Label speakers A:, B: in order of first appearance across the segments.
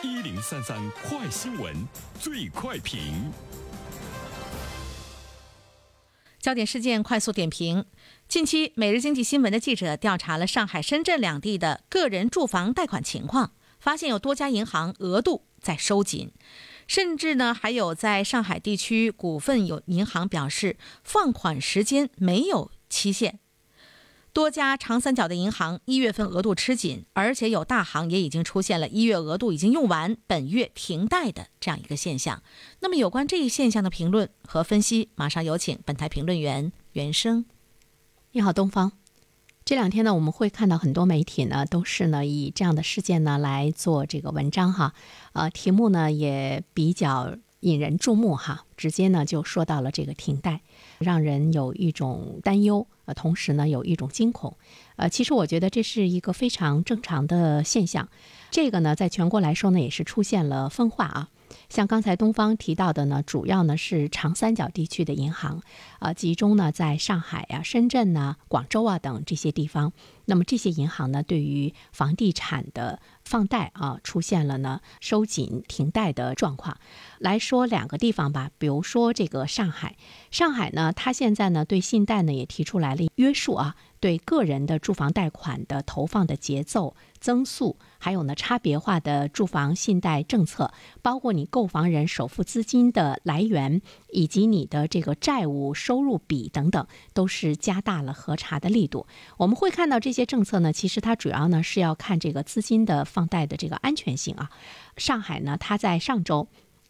A: 一零三三快新闻，最快评。
B: 焦点事件快速点评：近期，《每日经济新闻》的记者调查了上海、深圳两地的个人住房贷款情况，发现有多家银行额度在收紧，甚至呢还有在上海地区股份有银行表示放款时间没有期限。多家长三角的银行一月份额度吃紧，而且有大行也已经出现了一月额度已经用完，本月停贷的这样一个现象。那么，有关这一现象的评论和分析，马上有请本台评论员袁生。
C: 你好，东方。这两天呢，我们会看到很多媒体呢，都是呢以这样的事件呢来做这个文章哈，呃，题目呢也比较引人注目哈，直接呢就说到了这个停贷，让人有一种担忧。呃，同时呢，有一种惊恐，呃，其实我觉得这是一个非常正常的现象，这个呢，在全国来说呢，也是出现了分化啊。像刚才东方提到的呢，主要呢是长三角地区的银行，呃，集中呢在上海呀、深圳呐、广州啊等这些地方。那么这些银行呢，对于房地产的放贷啊，出现了呢收紧、停贷的状况。来说两个地方吧，比比如说这个上海，上海呢，它现在呢对信贷呢也提出来了约束啊。对个人的住房贷款的投放的节奏、增速，还有呢差别化的住房信贷政策，包括你购房人首付资金的来源以及你的这个债务收入比等等，都是加大了核查的力度。我们会看到这些政策呢，其实它主要呢是要看这个资金的放贷的这个安全性啊。上海呢，它在上周。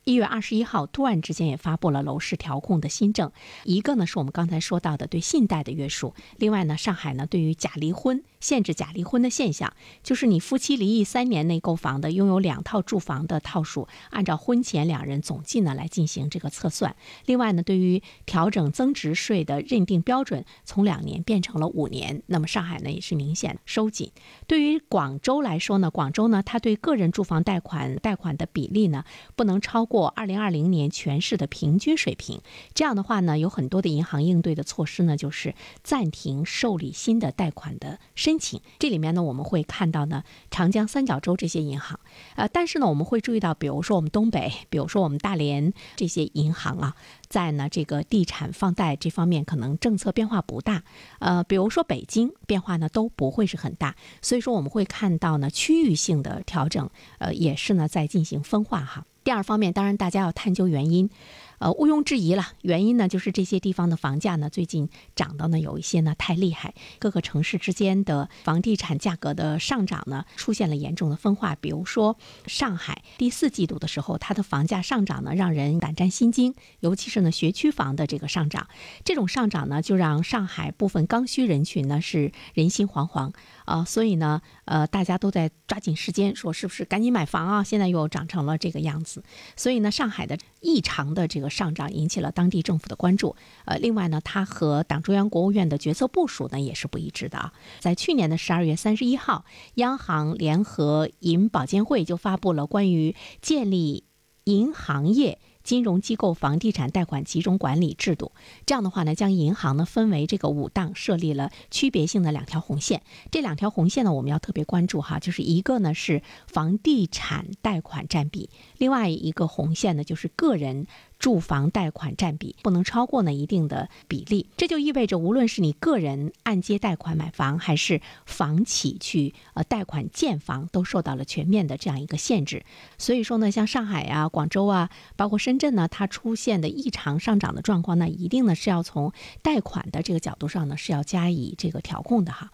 C: 一月二十一号，突然之间也发布了楼市调控的新政，一个呢是我们刚才说到的对信贷的约束，另外呢，上海呢对于假离婚。限制假离婚的现象，就是你夫妻离异三年内购房的，拥有两套住房的套数，按照婚前两人总计呢来进行这个测算。另外呢，对于调整增值税的认定标准，从两年变成了五年。那么上海呢也是明显收紧。对于广州来说呢，广州呢它对个人住房贷款贷款的比例呢不能超过二零二零年全市的平均水平。这样的话呢，有很多的银行应对的措施呢，就是暂停受理新的贷款的。申请这里面呢，我们会看到呢，长江三角洲这些银行，呃，但是呢，我们会注意到，比如说我们东北，比如说我们大连这些银行啊，在呢这个地产放贷这方面可能政策变化不大，呃，比如说北京变化呢都不会是很大，所以说我们会看到呢区域性的调整，呃，也是呢在进行分化哈。第二方面，当然大家要探究原因。呃，毋庸置疑了。原因呢，就是这些地方的房价呢，最近涨的呢有一些呢太厉害，各个城市之间的房地产价格的上涨呢，出现了严重的分化。比如说上海第四季度的时候，它的房价上涨呢，让人胆战心惊，尤其是呢学区房的这个上涨，这种上涨呢，就让上海部分刚需人群呢是人心惶惶啊。所以呢，呃，大家都在抓紧时间，说是不是赶紧买房啊？现在又涨成了这个样子，所以呢，上海的异常的这个。上涨引起了当地政府的关注。呃，另外呢，它和党中央、国务院的决策部署呢也是不一致的啊。在去年的十二月三十一号，央行联合银保监会就发布了关于建立银行业。金融机构房地产贷款集中管理制度，这样的话呢，将银行呢分为这个五档，设立了区别性的两条红线。这两条红线呢，我们要特别关注哈，就是一个呢是房地产贷款占比，另外一个红线呢就是个人。住房贷款占比不能超过呢一定的比例，这就意味着无论是你个人按揭贷款买房，还是房企去呃贷款建房，都受到了全面的这样一个限制。所以说呢，像上海啊、广州啊，包括深圳呢，它出现的异常上涨的状况呢，一定呢是要从贷款的这个角度上呢是要加以这个调控的哈。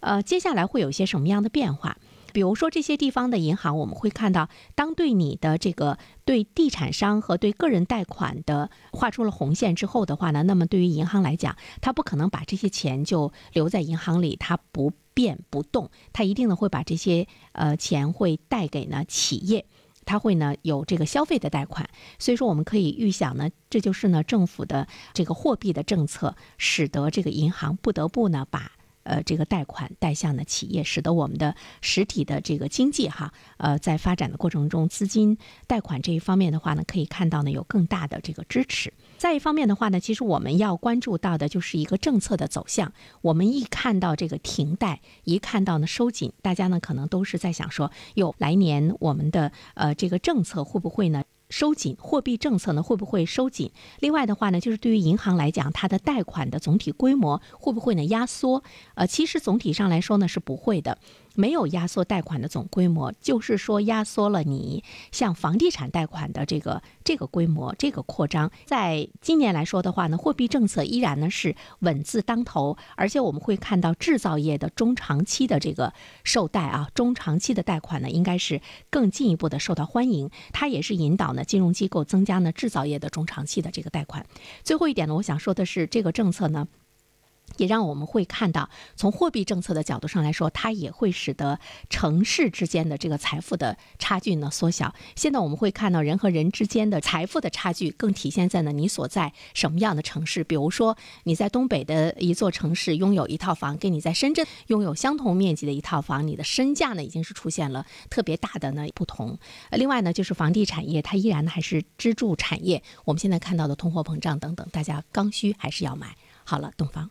C: 呃，接下来会有一些什么样的变化？比如说这些地方的银行，我们会看到，当对你的这个对地产商和对个人贷款的画出了红线之后的话呢，那么对于银行来讲，它不可能把这些钱就留在银行里，它不变不动，它一定呢会把这些呃钱会贷给呢企业，它会呢有这个消费的贷款，所以说我们可以预想呢，这就是呢政府的这个货币的政策，使得这个银行不得不呢把。呃这个贷款贷向的企业，使得我们的实体的这个经济哈呃在发展的过程中，资金贷款这一方面的话呢，可以看到呢有更大的这个支持。再一方面的话呢，其实我们要关注到的就是一个政策的走向。我们一看到这个停贷，一看到呢收紧，大家呢可能都是在想说，哟，来年我们的呃这个政策会不会呢？收紧货币政策呢，会不会收紧？另外的话呢，就是对于银行来讲，它的贷款的总体规模会不会呢压缩？呃，其实总体上来说呢是不会的。没有压缩贷款的总规模，就是说压缩了你像房地产贷款的这个这个规模，这个扩张。在今年来说的话呢，货币政策依然呢是稳字当头，而且我们会看到制造业的中长期的这个受贷啊，中长期的贷款呢应该是更进一步的受到欢迎。它也是引导呢金融机构增加呢制造业的中长期的这个贷款。最后一点呢，我想说的是这个政策呢。也让我们会看到，从货币政策的角度上来说，它也会使得城市之间的这个财富的差距呢缩小。现在我们会看到人和人之间的财富的差距更体现在呢你所在什么样的城市。比如说你在东北的一座城市拥有一套房，跟你在深圳拥有相同面积的一套房，你的身价呢已经是出现了特别大的呢不同。另外呢，就是房地产业它依然呢还是支柱产业。我们现在看到的通货膨胀等等，大家刚需还是要买。好了，东方。